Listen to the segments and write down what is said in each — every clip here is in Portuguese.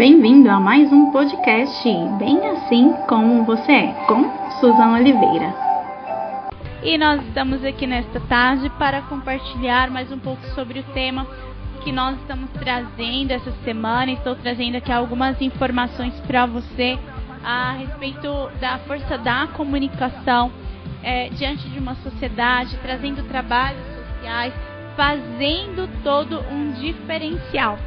Bem-vindo a mais um podcast Bem Assim Como Você É, com Suzana Oliveira. E nós estamos aqui nesta tarde para compartilhar mais um pouco sobre o tema que nós estamos trazendo essa semana. Estou trazendo aqui algumas informações para você a respeito da força da comunicação é, diante de uma sociedade, trazendo trabalhos sociais, fazendo todo um diferencial.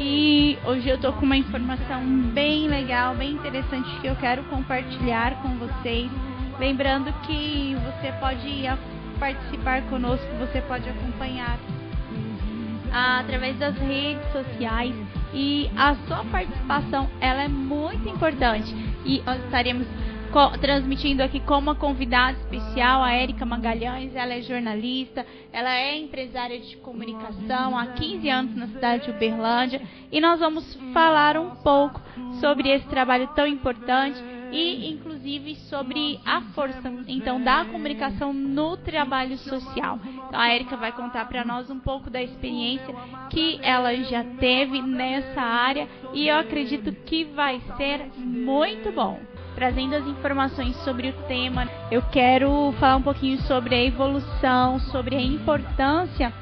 E hoje eu tô com uma informação bem legal, bem interessante que eu quero compartilhar com vocês. Lembrando que você pode participar conosco, você pode acompanhar através das redes sociais e a sua participação ela é muito importante e nós estaremos transmitindo aqui com uma convidada especial, a Érica Magalhães. Ela é jornalista, ela é empresária de comunicação há 15 anos na cidade de Uberlândia. E nós vamos falar um pouco sobre esse trabalho tão importante e, inclusive, sobre a força então da comunicação no trabalho social. Então, a Érica vai contar para nós um pouco da experiência que ela já teve nessa área e eu acredito que vai ser muito bom trazendo as informações sobre o tema. Eu quero falar um pouquinho sobre a evolução, sobre a importância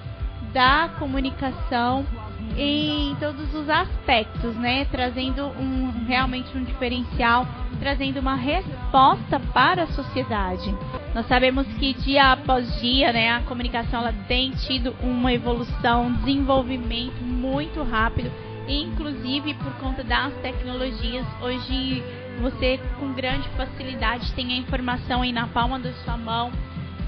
da comunicação em todos os aspectos, né? Trazendo um realmente um diferencial, trazendo uma resposta para a sociedade. Nós sabemos que dia após dia, né, a comunicação ela tem tido uma evolução, um desenvolvimento muito rápido, inclusive por conta das tecnologias. Hoje você com grande facilidade tem a informação aí na palma da sua mão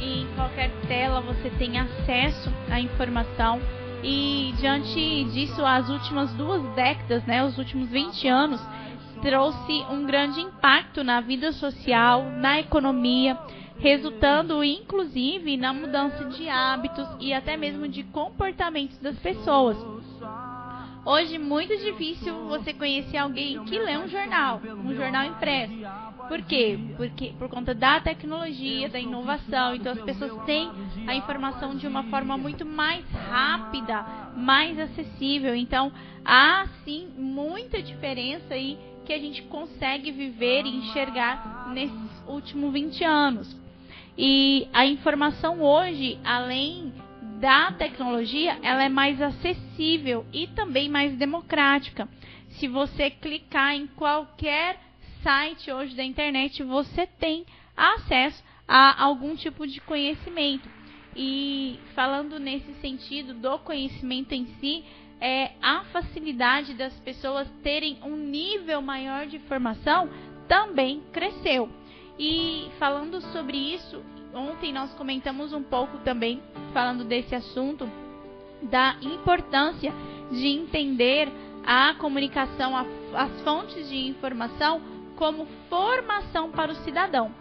e em qualquer tela você tem acesso à informação. E diante disso, as últimas duas décadas, né, os últimos 20 anos, trouxe um grande impacto na vida social, na economia, resultando inclusive na mudança de hábitos e até mesmo de comportamentos das pessoas. Hoje muito difícil você conhecer alguém que lê um jornal, um jornal impresso. Por quê? Porque por conta da tecnologia, da inovação, então as pessoas têm a informação de uma forma muito mais rápida, mais acessível. Então há sim muita diferença aí que a gente consegue viver e enxergar nesses últimos 20 anos. E a informação hoje, além da tecnologia, ela é mais acessível e também mais democrática. Se você clicar em qualquer site hoje da internet, você tem acesso a algum tipo de conhecimento. E falando nesse sentido do conhecimento em si, é a facilidade das pessoas terem um nível maior de formação também cresceu. E falando sobre isso, ontem nós comentamos um pouco também, falando desse assunto, da importância de entender a comunicação, a, as fontes de informação como formação para o cidadão.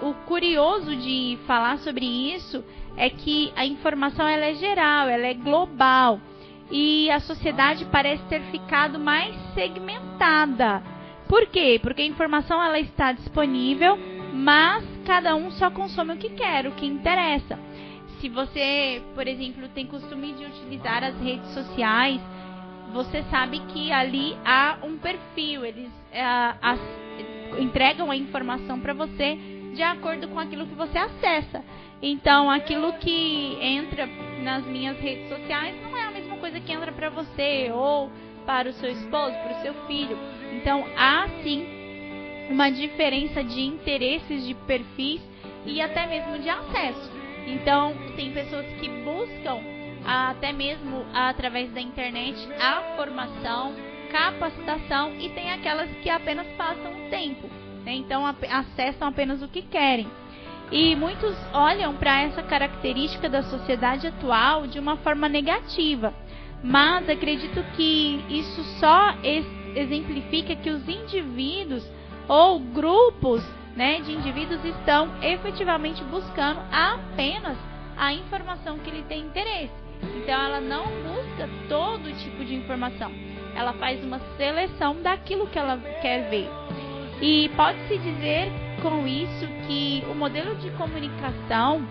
O curioso de falar sobre isso é que a informação ela é geral, ela é global e a sociedade parece ter ficado mais segmentada. Por quê? Porque a informação ela está disponível mas cada um só consome o que quer, o que interessa. Se você, por exemplo, tem costume de utilizar as redes sociais, você sabe que ali há um perfil, eles uh, as, entregam a informação para você de acordo com aquilo que você acessa. Então, aquilo que entra nas minhas redes sociais não é a mesma coisa que entra para você ou para o seu esposo, para o seu filho. Então, há sim uma diferença de interesses, de perfis e até mesmo de acesso. Então, tem pessoas que buscam até mesmo através da internet a formação, capacitação e tem aquelas que apenas passam o tempo, né? então acessam apenas o que querem. E muitos olham para essa característica da sociedade atual de uma forma negativa, mas acredito que isso só exemplifica que os indivíduos ou grupos né, de indivíduos estão efetivamente buscando apenas a informação que ele tem interesse. Então ela não busca todo tipo de informação. Ela faz uma seleção daquilo que ela quer ver. E pode-se dizer com isso que o modelo de comunicação,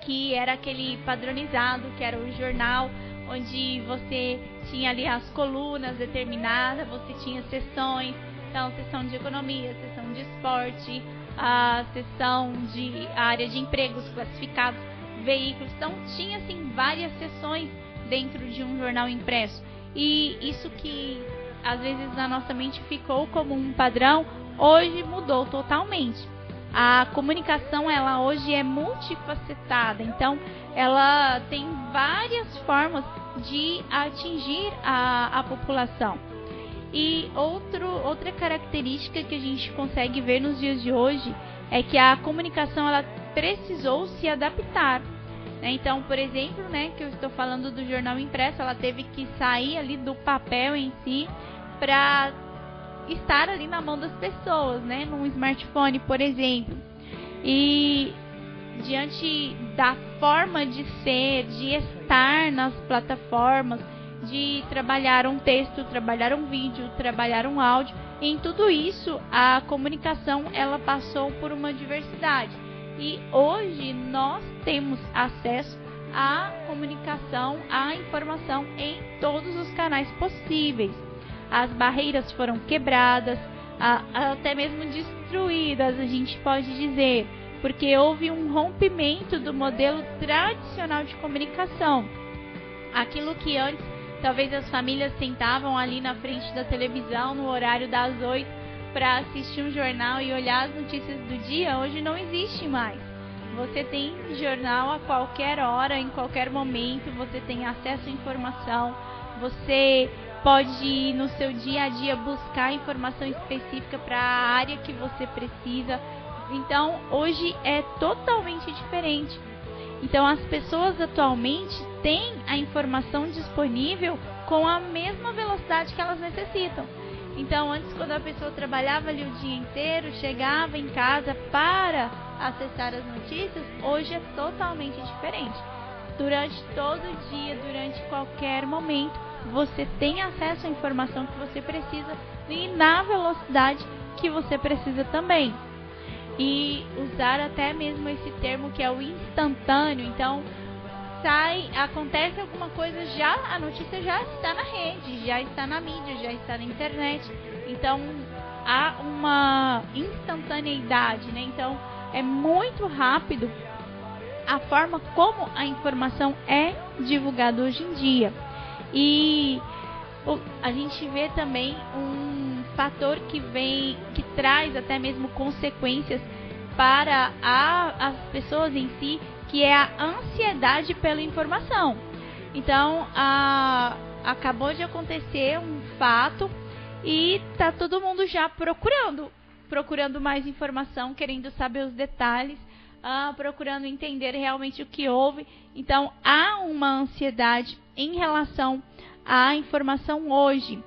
que era aquele padronizado, que era o jornal, onde você tinha ali as colunas determinadas, você tinha sessões, então sessão de economia, sessão de esporte, a sessão de área de empregos classificados, veículos, então tinha assim várias sessões dentro de um jornal impresso. E isso que às vezes na nossa mente ficou como um padrão, hoje mudou totalmente. A comunicação ela hoje é multifacetada, então ela tem várias formas de atingir a, a população. E outro, outra característica que a gente consegue ver nos dias de hoje é que a comunicação ela precisou se adaptar. Né? Então, por exemplo, né, que eu estou falando do jornal impresso, ela teve que sair ali do papel em si para estar ali na mão das pessoas, né, num smartphone, por exemplo. E diante da forma de ser, de estar nas plataformas, de trabalhar um texto, trabalhar um vídeo, trabalhar um áudio. Em tudo isso, a comunicação ela passou por uma diversidade. E hoje nós temos acesso à comunicação, à informação em todos os canais possíveis. As barreiras foram quebradas, até mesmo destruídas, a gente pode dizer porque houve um rompimento do modelo tradicional de comunicação. Aquilo que antes talvez as famílias sentavam ali na frente da televisão no horário das oito para assistir um jornal e olhar as notícias do dia, hoje não existe mais. Você tem jornal a qualquer hora, em qualquer momento, você tem acesso à informação, você pode no seu dia a dia buscar informação específica para a área que você precisa. Então, hoje é totalmente diferente. Então, as pessoas atualmente têm a informação disponível com a mesma velocidade que elas necessitam. Então, antes, quando a pessoa trabalhava ali o dia inteiro, chegava em casa para acessar as notícias, hoje é totalmente diferente. Durante todo o dia, durante qualquer momento, você tem acesso à informação que você precisa e na velocidade que você precisa também e usar até mesmo esse termo que é o instantâneo. Então, sai, acontece alguma coisa, já a notícia já está na rede, já está na mídia, já está na internet. Então, há uma instantaneidade, né? Então, é muito rápido a forma como a informação é divulgada hoje em dia. E a gente vê também um fator que vem, que traz até mesmo consequências para a, as pessoas em si, que é a ansiedade pela informação. Então, a, acabou de acontecer um fato e tá todo mundo já procurando, procurando mais informação, querendo saber os detalhes, uh, procurando entender realmente o que houve. Então, há uma ansiedade em relação à informação hoje.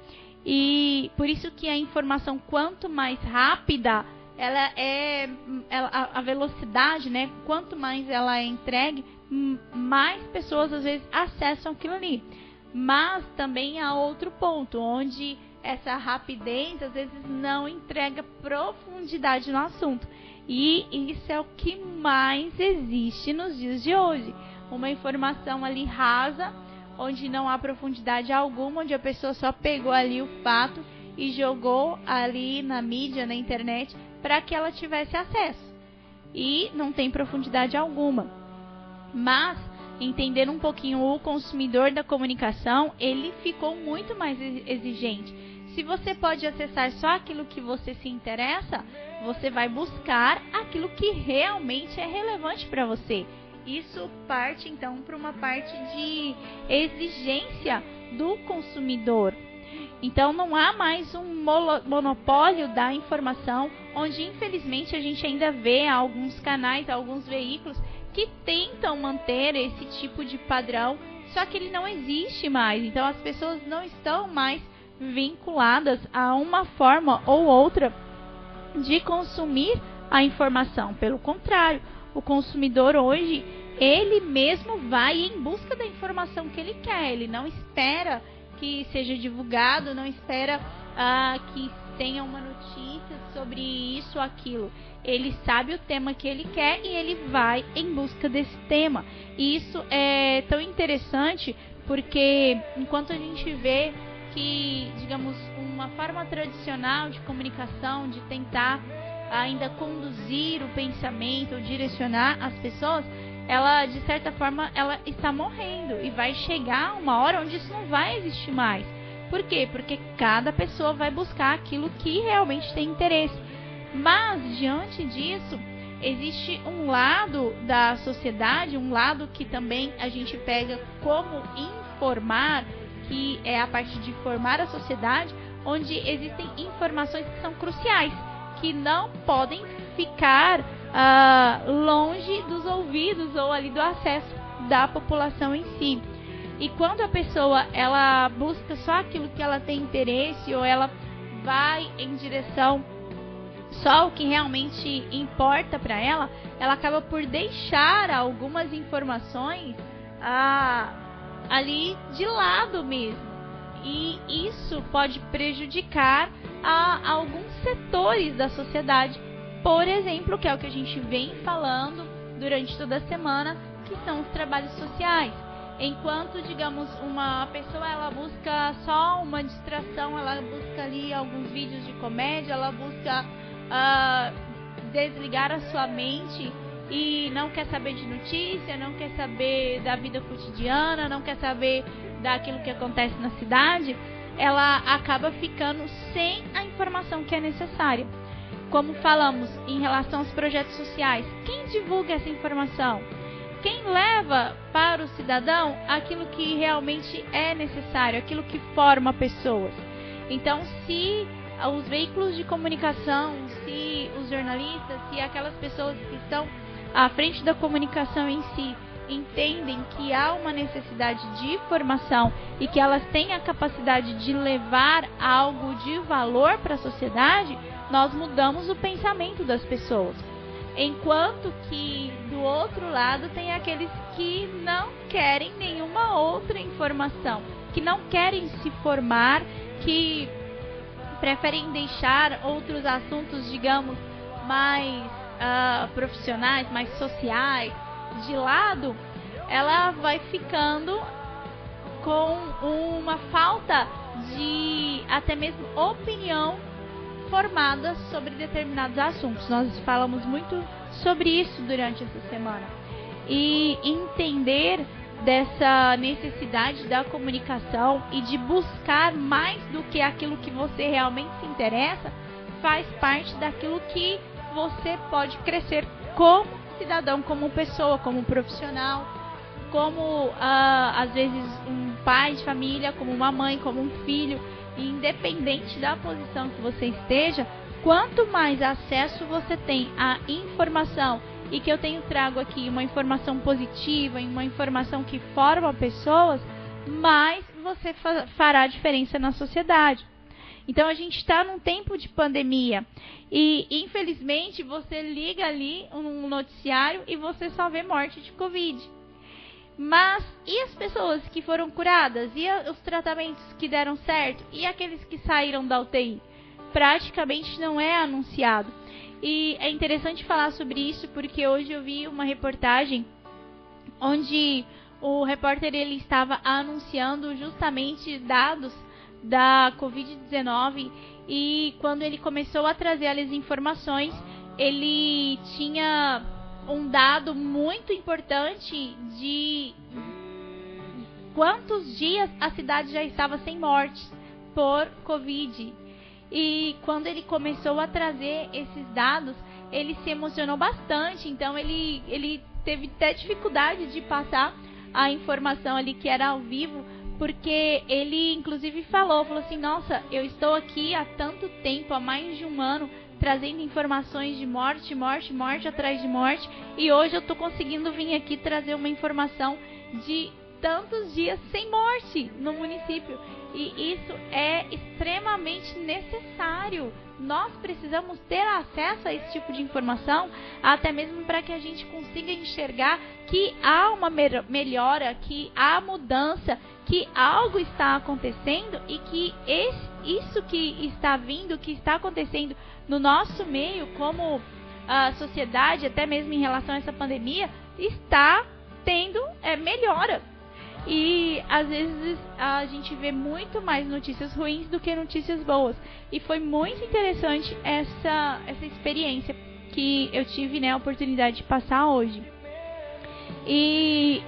E por isso que a informação quanto mais rápida, ela é ela, a, velocidade, né? Quanto mais ela é entregue, mais pessoas às vezes acessam aquilo ali. Mas também há outro ponto onde essa rapidez às vezes não entrega profundidade no assunto. E isso é o que mais existe nos dias de hoje. Uma informação ali rasa onde não há profundidade alguma, onde a pessoa só pegou ali o fato e jogou ali na mídia, na internet, para que ela tivesse acesso. E não tem profundidade alguma. Mas, entender um pouquinho o consumidor da comunicação, ele ficou muito mais exigente. Se você pode acessar só aquilo que você se interessa, você vai buscar aquilo que realmente é relevante para você isso parte então para uma parte de exigência do consumidor. Então não há mais um monopólio da informação, onde infelizmente a gente ainda vê alguns canais, alguns veículos que tentam manter esse tipo de padrão, só que ele não existe mais. Então as pessoas não estão mais vinculadas a uma forma ou outra de consumir a informação. Pelo contrário, o consumidor hoje, ele mesmo vai em busca da informação que ele quer. Ele não espera que seja divulgado, não espera ah, que tenha uma notícia sobre isso ou aquilo. Ele sabe o tema que ele quer e ele vai em busca desse tema. E isso é tão interessante porque enquanto a gente vê que, digamos, uma forma tradicional de comunicação, de tentar ainda conduzir o pensamento, direcionar as pessoas, ela de certa forma ela está morrendo e vai chegar uma hora onde isso não vai existir mais. Por quê? Porque cada pessoa vai buscar aquilo que realmente tem interesse. Mas diante disso, existe um lado da sociedade, um lado que também a gente pega como informar, que é a parte de formar a sociedade, onde existem informações que são cruciais, que não podem ficar uh, longe dos ouvidos ou ali do acesso da população em si. E quando a pessoa ela busca só aquilo que ela tem interesse ou ela vai em direção só o que realmente importa para ela, ela acaba por deixar algumas informações ah, ali de lado mesmo. E isso pode prejudicar a, a alguns setores da sociedade, por exemplo, que é o que a gente vem falando durante toda a semana, que são os trabalhos sociais. Enquanto, digamos, uma pessoa ela busca só uma distração, ela busca ali alguns vídeos de comédia, ela busca uh, desligar a sua mente e não quer saber de notícia, não quer saber da vida cotidiana, não quer saber daquilo que acontece na cidade, ela acaba ficando sem a informação que é necessária. Como falamos em relação aos projetos sociais, quem divulga essa informação? Quem leva para o cidadão aquilo que realmente é necessário, aquilo que forma pessoas? Então, se os veículos de comunicação, se os jornalistas, se aquelas pessoas que estão à frente da comunicação em si entendem que há uma necessidade de formação e que elas têm a capacidade de levar algo de valor para a sociedade, nós mudamos o pensamento das pessoas. Enquanto que do outro lado tem aqueles que não querem nenhuma outra informação, que não querem se formar, que preferem deixar outros assuntos, digamos, mais uh, profissionais, mais sociais, de lado, ela vai ficando com uma falta de até mesmo opinião formada sobre determinados assuntos. Nós falamos muito sobre isso durante essa semana. E entender dessa necessidade da comunicação e de buscar mais do que aquilo que você realmente se interessa, faz parte daquilo que você pode crescer como cidadão, como pessoa, como profissional, como ah, às vezes um pai de família, como uma mãe, como um filho, independente da posição que você esteja, quanto mais acesso você tem à informação e que eu tenho trago aqui uma informação positiva, uma informação que forma pessoas, mais você fará diferença na sociedade. Então a gente está num tempo de pandemia e infelizmente você liga ali um noticiário e você só vê morte de Covid. Mas e as pessoas que foram curadas? E os tratamentos que deram certo? E aqueles que saíram da UTI? Praticamente não é anunciado. E é interessante falar sobre isso porque hoje eu vi uma reportagem onde o repórter ele estava anunciando justamente dados da Covid-19 e quando ele começou a trazer as informações, ele tinha um dado muito importante de quantos dias a cidade já estava sem mortes por Covid. E quando ele começou a trazer esses dados, ele se emocionou bastante. Então ele, ele teve até dificuldade de passar a informação ali que era ao vivo, porque ele inclusive falou, falou assim, nossa, eu estou aqui há tanto tempo, há mais de um ano, trazendo informações de morte, morte, morte atrás de morte, e hoje eu estou conseguindo vir aqui trazer uma informação de tantos dias sem morte no município. E isso é extremamente necessário. Nós precisamos ter acesso a esse tipo de informação, até mesmo para que a gente consiga enxergar que há uma melhora, que há mudança, que algo está acontecendo e que esse, isso que está vindo, que está acontecendo no nosso meio, como a sociedade, até mesmo em relação a essa pandemia, está tendo é, melhora e às vezes a gente vê muito mais notícias ruins do que notícias boas. E foi muito interessante essa, essa experiência que eu tive né, a oportunidade de passar hoje. E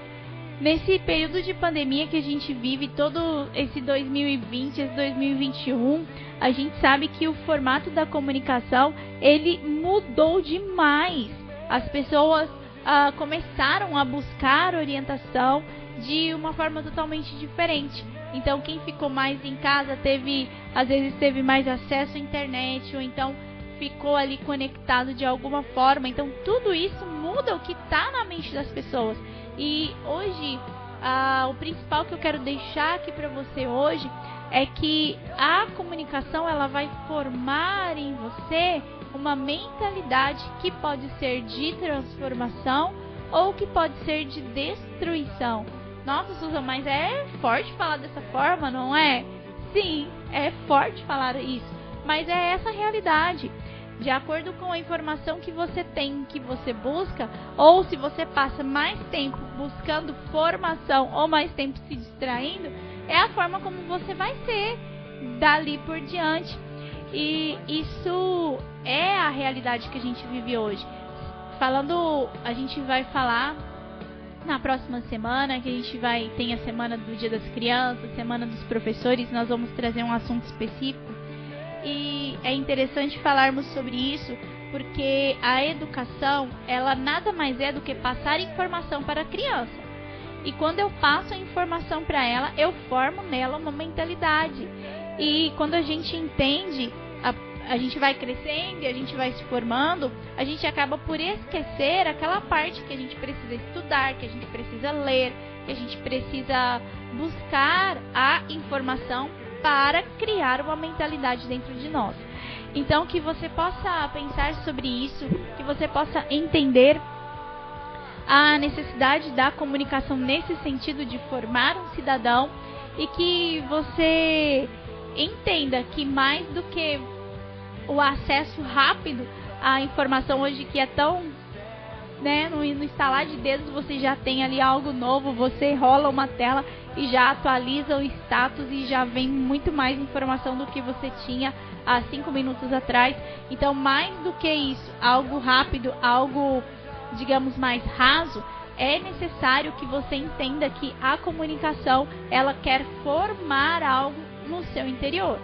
nesse período de pandemia que a gente vive, todo esse 2020, esse 2021, a gente sabe que o formato da comunicação ele mudou demais. As pessoas uh, começaram a buscar orientação de uma forma totalmente diferente. Então, quem ficou mais em casa teve, às vezes, teve mais acesso à internet, ou então ficou ali conectado de alguma forma. Então, tudo isso muda o que está na mente das pessoas. E hoje, ah, o principal que eu quero deixar aqui para você hoje é que a comunicação ela vai formar em você uma mentalidade que pode ser de transformação ou que pode ser de destruição. Nossa, Susan, mas é forte falar dessa forma, não é? Sim, é forte falar isso, mas é essa a realidade. De acordo com a informação que você tem, que você busca, ou se você passa mais tempo buscando formação ou mais tempo se distraindo, é a forma como você vai ser dali por diante. E isso é a realidade que a gente vive hoje. Falando, a gente vai falar na próxima semana, que a gente vai tem a semana do Dia das Crianças, semana dos professores, nós vamos trazer um assunto específico. E é interessante falarmos sobre isso, porque a educação, ela nada mais é do que passar informação para a criança. E quando eu passo a informação para ela, eu formo nela uma mentalidade. E quando a gente entende a gente vai crescendo e a gente vai se formando, a gente acaba por esquecer aquela parte que a gente precisa estudar, que a gente precisa ler, que a gente precisa buscar a informação para criar uma mentalidade dentro de nós. Então, que você possa pensar sobre isso, que você possa entender a necessidade da comunicação nesse sentido de formar um cidadão e que você entenda que mais do que o acesso rápido à informação hoje que é tão né, no, no instalar de dedos você já tem ali algo novo, você rola uma tela e já atualiza o status e já vem muito mais informação do que você tinha há cinco minutos atrás. Então, mais do que isso, algo rápido, algo, digamos, mais raso, é necessário que você entenda que a comunicação ela quer formar algo no seu interior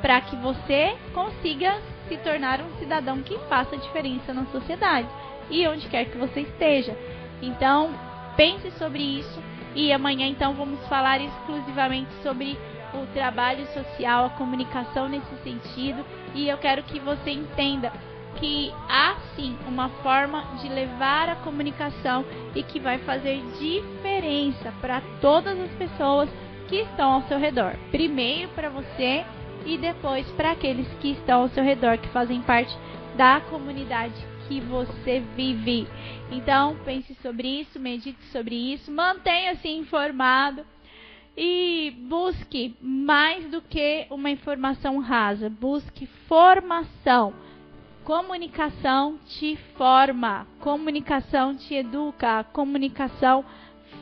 para que você consiga se tornar um cidadão que faça diferença na sociedade e onde quer que você esteja. Então, pense sobre isso e amanhã então vamos falar exclusivamente sobre o trabalho social, a comunicação nesse sentido, e eu quero que você entenda que há sim uma forma de levar a comunicação e que vai fazer diferença para todas as pessoas que estão ao seu redor. Primeiro para você e depois para aqueles que estão ao seu redor, que fazem parte da comunidade que você vive. Então, pense sobre isso, medite sobre isso, mantenha-se informado e busque mais do que uma informação rasa, busque formação. Comunicação te forma, comunicação te educa, comunicação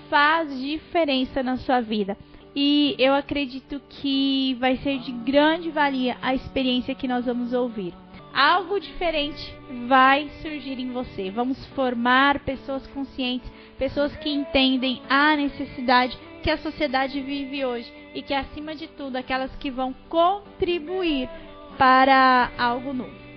faz diferença na sua vida e eu acredito que vai ser de grande valia a experiência que nós vamos ouvir. Algo diferente vai surgir em você. Vamos formar pessoas conscientes, pessoas que entendem a necessidade que a sociedade vive hoje e que, acima de tudo, aquelas que vão contribuir para algo novo.